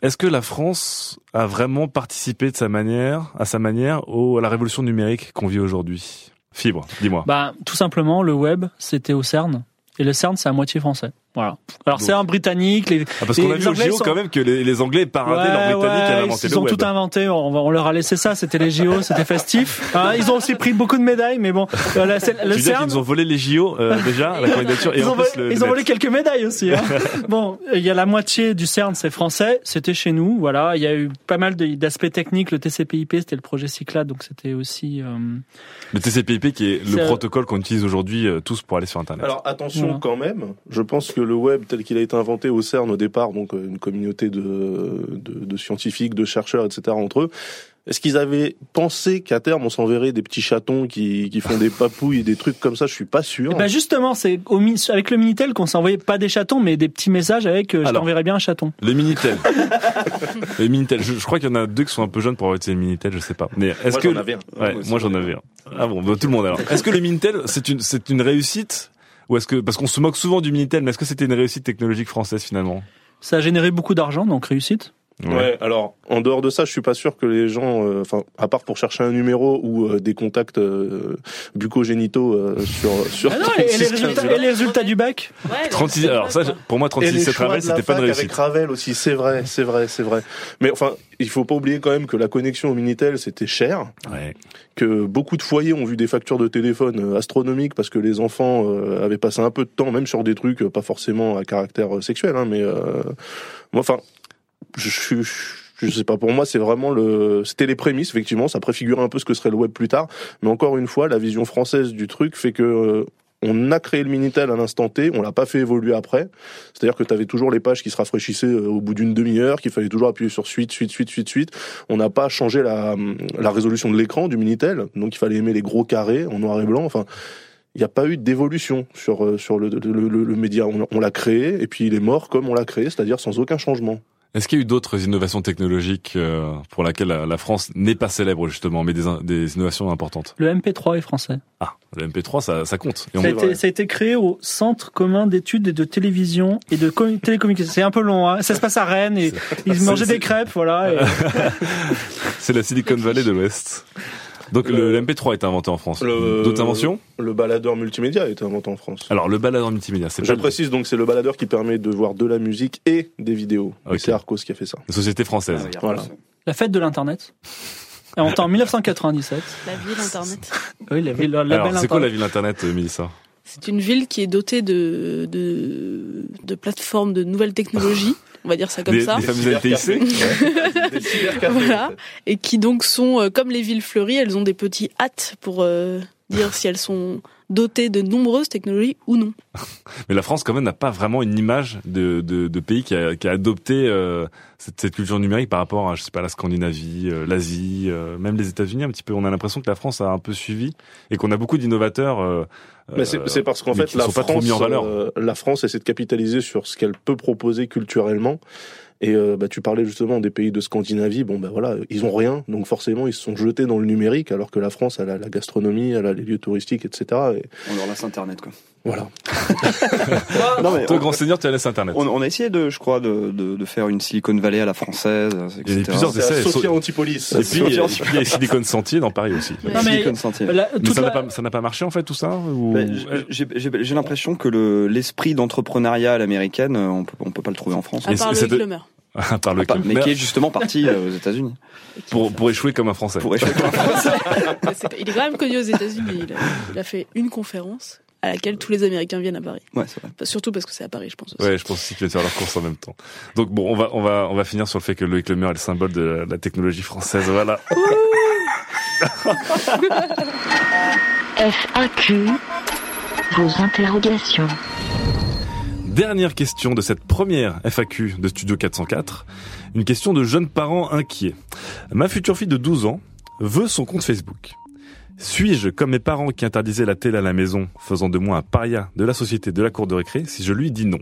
Est-ce que la France a vraiment participé de sa manière, à sa manière, au, à la révolution numérique qu'on vit aujourd'hui? Fibre, dis-moi. bah tout simplement le web c'était au CERN. Et le CERN c'est à moitié français voilà alors c'est un britannique les Ah, parce qu'on a les vu au JO sont- quand même que les, les Anglais paradaient Ouais, leurs Britanniques ouais, avaient inventé ils le ont web. tout inventé. On, leur a laissé ça. C'était les JO, c'était festif. Hein, ils ont aussi pris beaucoup de médailles, mais bon, euh, la- Tu le veux dire CERN. qu'ils nous ont volé les JO euh, (laughs) déjà, la candidature, et Ils en ont, plus volé, le, ils le ont volé net. quelques médailles aussi. Hein. (laughs) bon, il y a la moitié du CERN, c'est français. C'était chez nous, voilà. Il y a eu pas mal d'aspects techniques. Le TCP/IP, c'était le projet Cyclade, donc c'était aussi. euh, Le TCP/IP qui est le protocole qu'on utilise aujourd'hui euh, tous pour aller sur Internet. Alors attention quand même, je pense que le web tel qu'il a été inventé au CERN au départ, donc euh, une communauté de, de, de scientifiques, de chercheurs, etc. entre eux, est-ce qu'ils avaient pensé qu'à terme on s'enverrait des petits chatons qui, qui font des papouilles et des trucs comme ça? Je suis pas sûr. Ben justement, c'est avec le Minitel qu'on s'envoyait pas des chatons, mais des petits messages avec euh, je t'enverrai bien un chaton. Les Minitel. (laughs) les Minitel. Je, je crois qu'il y en a deux qui sont un peu jeunes pour avoir été les Minitel, je sais pas. Mais est-ce Moi, que j'en avais un. Ouais, moi j'en avais un. Ah bon, bah, tout le monde alors. Est-ce que les Minitel c'est une c'est une réussite ou est-ce que parce qu'on se moque souvent du Minitel, mais est-ce que c'était une réussite technologique française finalement? Ça a généré beaucoup d'argent, donc réussite. Ouais. alors en dehors de ça, je suis pas sûr que les gens, euh, enfin, à part pour chercher un numéro ou euh, des contacts euh, bucco-génitaux euh, sur sur. Ah non, et, et les 36, résultats, 15, et les résultats du bac 36 alors ça pour moi Et 36 les 7 choix Ravel de la c'était pas une réussite. Avec Ravel aussi, c'est vrai, c'est vrai, c'est vrai. Mais enfin, il faut pas oublier quand même que la connexion au Minitel c'était cher, Ouais. que beaucoup de foyers ont vu des factures de téléphone euh, astronomiques parce que les enfants euh, avaient passé un peu de temps, même sur des trucs pas forcément à caractère sexuel, hein, mais euh, moi, enfin, je suis. Je sais pas, pour moi, c'est vraiment le, c'était les prémices, effectivement, ça préfigurait un peu ce que serait le web plus tard, mais encore une fois, la vision française du truc fait que, euh, on a créé le Minitel à l'instant T, on l'a pas fait évoluer après. C'est-à-dire que tu avais toujours les pages qui se rafraîchissaient euh, au bout d'une demi-heure, qu'il fallait toujours appuyer sur suite, suite, suite, suite, suite. On n'a pas changé la, la résolution de l'écran du Minitel, donc il fallait aimer les gros carrés en noir et blanc. Enfin, il n'y a pas eu d'évolution sur euh, sur le, le, le- le média. On, on l'a créé et puis il est mort comme on l'a créé, c'est-à-dire sans aucun changement. Est-ce qu'il y a eu d'autres innovations technologiques euh, pour lesquelles la, France n'est pas célèbre justement, mais des, des innovations importantes? Le MP3 est français. Ah, le MP3 ça, ça compte. Et on- Ça a, été, ça a été créé au Centre commun d'études et de télévision et de co- télécommunications. C'est un peu long. Hein. Ça se passe à Rennes et ils (laughs) mangeaient des crêpes, voilà. et- (laughs) (laughs) C'est la Silicon Valley de l'Ouest. Donc Le- le, MP3 est inventé en France. D'autres inventions Le baladeur multimédia a été inventé en France. Alors le baladeur multimédia, c'est Je pas précise donc c'est le baladeur qui permet de voir de la musique et des vidéos. C'est Arcos qui a fait ça. une société française. Ah, Voilà. La fête de l'Internet. En 1997. La ville internet. (laughs) Oui, la ville, la Alors c'est quoi la ville internet, euh, Mélissa C'est une ville qui est dotée de, de, de plateformes de nouvelles technologies, (laughs) on va dire ça comme Des, ça. des fameuses LTIC. (laughs) Voilà. Et qui donc sont, euh, comme les villes fleuries, elles ont des petits hâtes pour euh, dire si elles sont dotées de nombreuses technologies ou non. (laughs) Mais la France, quand même, n'a pas vraiment une image de, de, de pays qui a, qui a adopté euh, cette, cette culture numérique par rapport à, je sais pas, la Scandinavie, euh, l'Asie, euh, même les États-Unis un petit peu. On a l'impression que la France a un peu suivi et qu'on a beaucoup d'innovateurs. Mais c'est euh, c'est parce qu'en fait, qui la sont pas trop France, mis en valeur. euh, la France essaie de capitaliser sur ce qu'elle peut proposer culturellement. Et euh, bah, tu parlais justement des pays de Scandinavie. Bon, bah voilà, ils ont rien, donc forcément ils se sont jetés dans le numérique, alors que la France, elle a la gastronomie, elle a les lieux touristiques, etc. Et On leur laisse Internet, quoi. Voilà. (laughs) Non, mais Toi, on, grand seigneur, tu as laissé Internet. on, on a essayé de, je crois, de, de, de faire une Silicon Valley à la française, etc. Il y a plusieurs essais. Sophia So- Antipolis. Et puis, il y a- il y a Silicon Sentier dans Paris aussi. Non, mais- Silicon Sentier. La- Mais toute ça n'a la- pas, marché en fait tout ça ou... J'ai- l'impression que le- l'esprit d'entrepreneuriat à l'américaine, euh, on peut, on peut pas le trouver en France. À part le de- (laughs) Glemer. par le Ah, pas- mais qui est justement parti euh, aux États-Unis pour, pour échouer comme un Français. pour échouer. (laughs) Il est quand même connu aux États-Unis. Il, il a fait une conférence à laquelle tous les Américains viennent à Paris. Ouais, c'est vrai. Enfin, surtout parce que c'est à Paris, je pense aussi. Ouais, je pense aussi qu'ils vont faire leurs courses en même temps. Donc bon, on va on va on va finir sur le fait que Loïc Lemeur est le symbole de la, la technologie française. Voilà. (laughs) (laughs) FAQ. Vos interrogations. Dernière question de cette première FAQ de Studio 404. Une question de jeunes parents inquiets. Ma future fille de 12 ans veut son compte Facebook. Suis-je comme mes parents qui interdisaient la télé à la maison, faisant de moi un paria de la société de la cour de récré, si je lui dis non?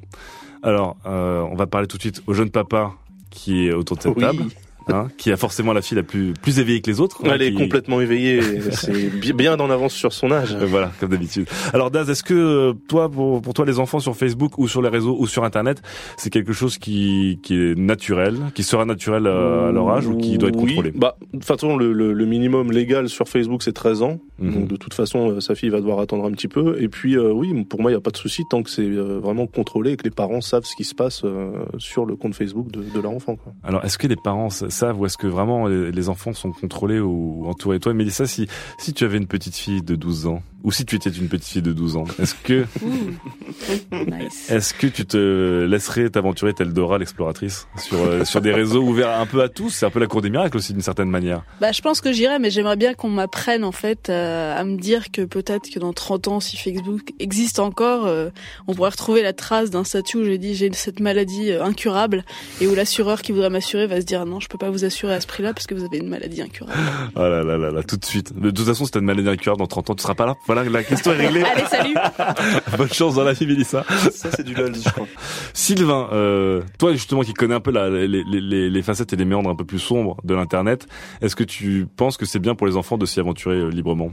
Alors, euh, on va parler tout de suite au jeune papa qui est autour de cette Oui. table, hein, qui a forcément la fille la plus plus éveillée que les autres. hein, Elle est qui- complètement éveillée. C'est bi- bien en avance sur son âge. Euh, Voilà, comme d'habitude. Alors Daz, est-ce que euh, toi, pour, pour toi, les enfants sur Facebook ou sur les réseaux ou sur Internet, c'est quelque chose qui, qui est naturel, qui sera naturel à leur âge ou qui doit être Oui. contrôlé? Bah, de toute façon, le, le- le minimum légal sur Facebook, c'est 13 ans. Mhm. Donc, de toute façon, euh, sa fille va devoir attendre un petit peu. Et puis, euh, oui, pour moi, il n'y a pas de souci tant que c'est vraiment contrôlé et que les parents savent ce qui se passe euh, sur le compte Facebook de, de leur enfant. Quoi. Alors, est-ce que les parents savent ou est-ce que vraiment les, enfants sont contrôlés ou entourés Toi, Mélissa, si, si tu avais une petite fille de 12 ans, ou si tu étais une petite fille de 12 ans, est-ce que, (laughs) nice. est-ce que tu te laisserais t'aventurer telle Dora l'exploratrice sur, euh, sur des réseaux ouverts un peu à tous? C'est un peu la cour des miracles aussi d'une certaine manière. Bah, je pense que j'irai, mais j'aimerais bien qu'on m'apprenne en fait euh, à me dire que peut-être que dans 30 ans, si Facebook existe encore, euh, on pourrait retrouver la trace d'un statut où j'ai dit j'ai cette maladie incurable et où l'assureur qui voudrait m'assurer va se dire non, je peux pas vous assurer à ce prix-là parce que vous avez une maladie incurable. (laughs) Ah là là là là, tout de suite. De toute façon, si t'as une maladie incurable dans 30 ans, tu seras pas là. Voilà, la question est réglée. (laughs) Allez, salut. (laughs) Bonne chance dans la vie, Mélissa. Ça, c'est du lol, je crois. Sylvain, euh, toi justement qui connais un peu la, les, les, les, les facettes et les méandres un peu plus sombres de l'Internet, est-ce que tu penses que c'est bien pour les enfants de s'y aventurer euh, librement?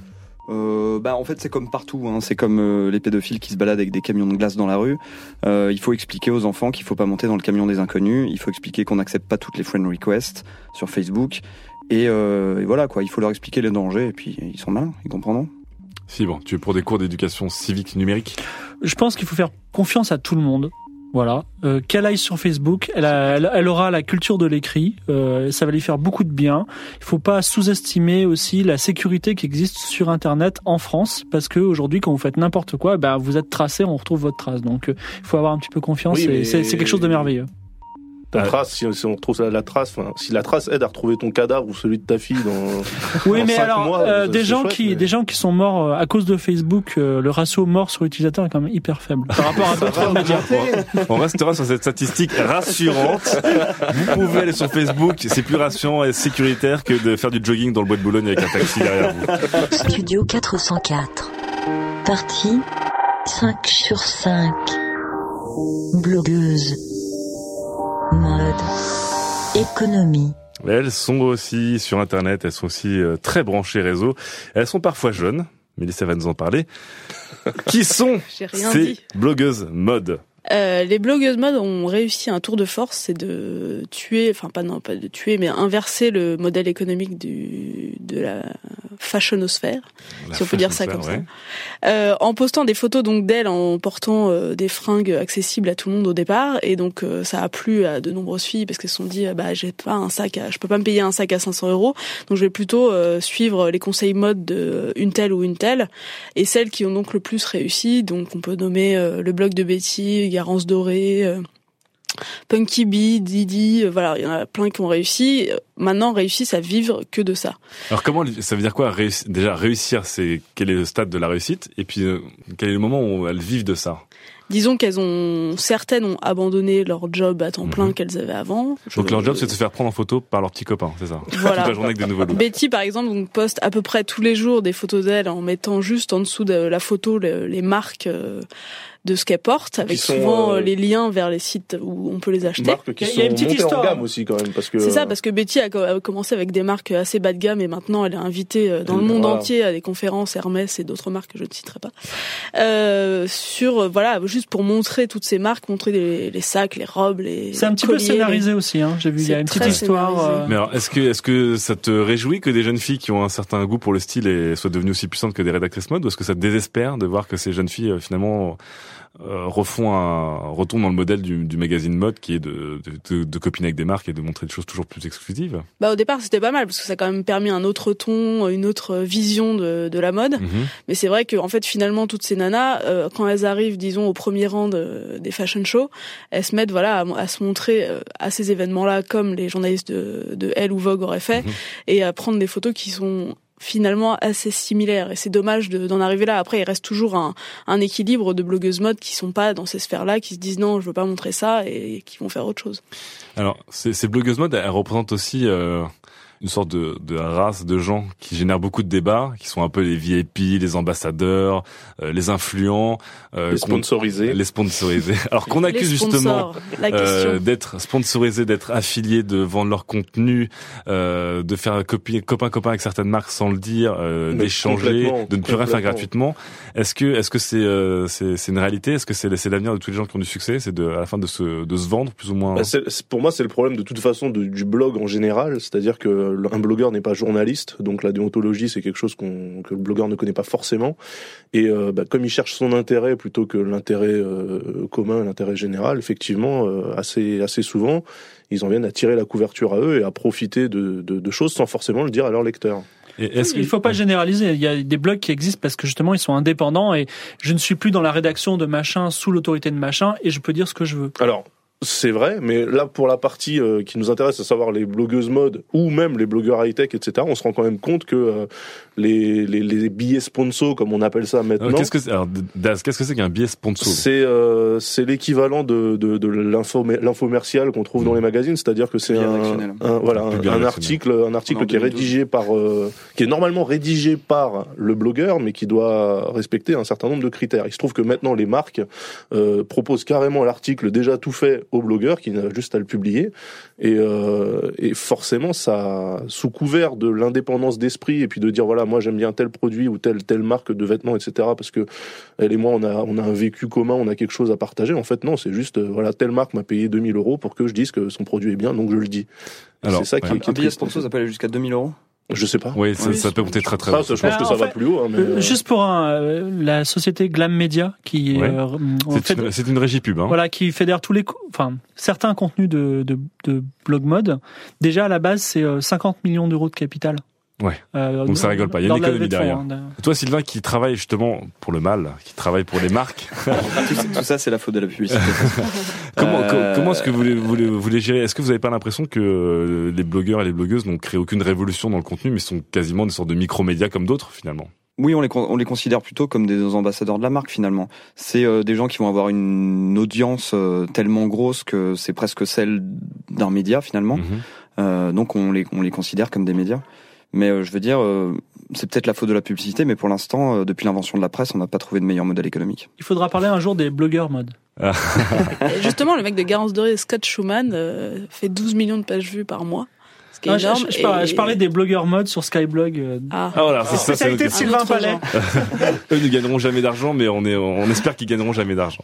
Euh, bah en fait c'est comme partout, hein. c'est comme euh, les pédophiles qui se baladent avec des camions de glace dans la rue. Euh, il faut expliquer aux enfants qu'il faut pas monter dans le camion des inconnus. Il faut expliquer qu'on n'accepte pas toutes les friend requests sur Facebook. Et, euh, et voilà quoi, il faut leur expliquer les dangers et puis ils sont malins, ils comprendront. Si bon, tu es pour des cours d'éducation civique numérique? Je pense qu'il faut faire confiance à tout le monde. Voilà. Euh, qu'elle aille sur Facebook, elle, a- elle, elle aura la culture de l'écrit. euh, ça va lui faire beaucoup de bien. Il faut pas sous-estimer aussi la sécurité qui existe sur Internet en France, parce que aujourd'hui, quand vous faites n'importe quoi, ben vous êtes tracé, on retrouve votre trace. Donc, euh, il faut avoir un petit peu confiance. Oui, et c'est c'est quelque chose de merveilleux. Ta Ah. trace, si, si on retrouve la, la trace, enfin, si la trace aide à retrouver ton cadavre ou celui de ta fille dans. (laughs) Oui, mais cinq alors mois, euh, des gens chouette, qui mais- des gens qui sont morts euh, à cause de Facebook, euh, le ratio mort sur utilisateur est quand même hyper faible par rapport à d'autres médias. On restera sur cette statistique rassurante. Vous pouvez aller sur Facebook, c'est plus rassurant et sécuritaire que de faire du jogging dans le bois de Boulogne avec un taxi derrière vous. Studio 404. Partie 5 sur 5. Blogueuse. Mode. Économie. Elles sont aussi sur Internet, elles sont aussi euh, très branchées réseau. Elles sont parfois jeunes, Mélissa va nous en parler. (laughs) Qui sont ces dit. blogueuses mode? Euh, les blogueuses mode ont réussi un tour de force, c'est de tuer, enfin pas non pas de tuer, mais inverser le modèle économique du de la fashionosphère, La si on peut dire ça comme ça, euh, en postant des photos donc d'elle en portant euh, des fringues accessibles à tout le monde au départ, et donc euh, ça a plu à de nombreuses filles parce qu'elles se sont dit euh, bah j'ai pas un sac, à, je peux pas me payer un sac à 500 euros, donc je vais plutôt suivre les conseils mode de une telle ou une telle, et celles qui ont donc le plus réussi, donc on peut nommer le blog de Betty, Garance Doré. euh, Punky Bee, Didi, euh, voilà, il y en a plein qui ont réussi. Maintenant, réussissent à vivre que de ça. Alors comment ça veut dire quoi réussir, Déjà réussir, c'est quel est le stade de la réussite? Et puis euh, quel est le moment où elles vivent de ça? Disons qu'elles ont, certaines ont abandonné leur job à temps plein Mhm. qu'elles avaient avant. Donc leur job c'est de se faire prendre en photo par leurs petits copains, c'est ça? Voilà. Toute la journée avec des nouveaux. Betty, par exemple, donc, poste à peu près tous les jours des photos d'elle en mettant juste en dessous de la photo le- les marques de ce qu'elle porte, avec sont, souvent euh, euh, les liens vers les sites où on peut les acheter. Qui Il y a- sont il y a une petite montées en histoire. gamme aussi quand même parce que C'est ça, parce que Betty a co- a commencé avec des marques assez bas de gamme et maintenant elle est invitée euh, dans le monde Voilà. entier à des conférences Hermès et d'autres marques que je ne citerai pas. Euh, sur voilà, juste pour montrer toutes ces marques, montrer les, les sacs, les robes, les C'est un petit peu scénarisé aussi. Hein. J'ai vu, il y a une petite histoire. euh, Mais alors, est-ce que, est-ce que ça te réjouit que des jeunes filles qui ont un certain goût pour le style et soient devenues aussi puissantes que des rédactrices mode, ou est-ce que ça te désespère de voir que ces jeunes filles euh, finalement euh, refont un, retournent dans le modèle du, du magazine mode qui est de, de, de, de copiner avec des marques et de montrer des choses toujours plus exclusives Bah au départ c'était pas mal parce que ça a quand même permis un autre ton, une autre vision de, de la mode. Mhm. Mais c'est vrai que en fait finalement toutes ces nanas, euh, quand elles arrivent disons au premier rang de- des fashion shows, elles se mettent voilà à, à se montrer euh, à ces événements-là comme les journalistes de, de Elle ou Vogue auraient fait Mhm. et à prendre des photos qui sont finalement assez similaires. Et c'est dommage de- d'en arriver là. Après il reste toujours un, équilibre de blogueuses mode qui sont pas dans ces sphères là qui se disent non je veux pas montrer ça et, qui vont faire autre chose. Alors, ces, ces blogueuses mode, elles représentent aussi euh, une sorte de, de race de gens qui génèrent beaucoup de débats, qui sont un peu les VIP, les ambassadeurs, euh, les influents, euh, les sponsorisés. les sponsorisés. (laughs) Alors qu'on accuse justement sponsors, la question euh, d'être sponsorisés, d'être affiliés, de vendre leur contenu, euh, de faire copi- copain copain avec certaines marques sans le dire, euh, d'échanger, de ne plus rien faire gratuitement. Est-ce que est-ce que c'est euh, c'est c'est une réalité? Est-ce que c'est c'est l'avenir de tous les gens qui ont du succès? C'est de à la fin de se de se vendre plus ou moins? Bah, pour moi, c'est le problème de toute façon de- du blog en général, c'est-à-dire que un blogueur n'est pas journaliste, donc la déontologie c'est quelque chose qu'on, que le blogueur ne connaît pas forcément, et euh, bah, comme il cherche son intérêt plutôt que l'intérêt euh, commun, l'intérêt général, effectivement, euh, assez assez souvent, ils en viennent à tirer la couverture à eux et à profiter de, de, de choses sans forcément le dire à leurs lecteurs. Et est-ce que Il faut pas généraliser? Il y a des blogs qui existent parce que justement ils sont indépendants et je ne suis plus dans la rédaction de machin sous l'autorité de machin et je peux dire ce que je veux. Alors, c'est vrai, mais là, pour la partie euh, qui nous intéresse, à savoir les blogueuses mode ou même les blogueurs high-tech, etc., on se rend quand même compte que euh, les, les, les billets sponsors, comme on appelle ça maintenant, qu'est-ce que c'est alors Daz, qu'est-ce que c'est qu'un biais sponsor c'est euh, c'est l'équivalent de, de, de l'info l'infomercial qu'on trouve dans les magazines, c'est-à-dire que c'est un, voilà un, article un article qui est 2012. rédigé par euh, qui est normalement rédigé par le blogueur, mais qui doit respecter un certain nombre de critères. Il se trouve que maintenant les marques euh, proposent carrément l'article déjà tout fait au blogueur qui n'a juste à le publier. Et, euh, et forcément ça sous couvert de l'indépendance d'esprit et puis de dire voilà moi j'aime bien tel produit ou telle telle marque de vêtements etc parce que elle et moi on a on a un vécu commun on a quelque chose à partager en fait non c'est juste euh, voilà telle marque m'a payé 2000 euros pour que je dise que son produit est bien donc je le dis Alors, c'est ça qui, ouais. est- qui Un est billet triste, en sponsor, ça peut aller jusqu'à 2000 euros? je sais pas Oui, ça, Oui, ça peut monter très très haut. ça, je pense que ça va plus haut hein, mais, Euh, euh, Juste pour un, euh, la société Glam Media qui Ouais. euh, en C'est fait, une, c'est une régie pub. Hein. voilà qui fédère tous les enfin certains contenus de, de, de blog mode. Déjà à la base c'est euh, 50 millions d'euros de capital. Ouais. Euh, Donc ça rigole pas, il y a une économie derrière. hein. Toi, Sylvain, qui travaille justement pour le mal, qui travaille pour les marques, (laughs) tout, ça- tout ça, c'est la faute de la publicité. (laughs) comment, Euh, co- comment est-ce que vous les, vous les, vous les gérez? Est-ce que vous n'avez pas l'impression que euh, les blogueurs et les blogueuses n'ont créé aucune révolution dans le contenu, mais sont quasiment des sortes de micro-médias comme d'autres finalement? Oui, on les, con- on les considère plutôt comme des ambassadeurs de la marque finalement. C'est euh, des gens qui vont avoir une audience euh, tellement grosse que c'est presque celle d'un média finalement. Mhm. Euh, donc on les, on les considère comme des médias. Mais euh, je veux dire, euh, c'est peut-être la faute de la publicité, mais pour l'instant, euh, depuis l'invention de la presse, on n'a pas trouvé de meilleur modèle économique. Il faudra parler un jour des blogueurs mode. (laughs) Et justement, le mec de Garance Doré, Scott Schumann, euh, fait 12 millions de pages vues par mois. Ce qui est Ah, je, énorme. je- je parlais, et- je parlais des blogueurs mode sur Skyblog. euh, Ah. Ah voilà, c'est ça, spécialité de notre- Sylvain Palais. (laughs) Eux ne gagneront jamais d'argent, mais on est, on espère qu'ils gagneront jamais d'argent.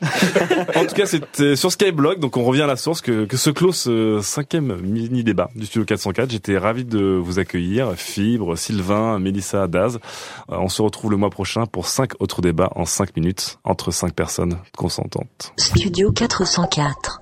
en tout cas, c'était sur Skyblog, donc on revient à la source que, que se clôt ce cinquième mini débat du Studio 404. J'étais ravi de vous accueillir, Fibre, Sylvain, Mélissa, Daz. Euh, on se retrouve le mois prochain pour cinq autres débats en cinq minutes entre cinq personnes consentantes. Studio 404.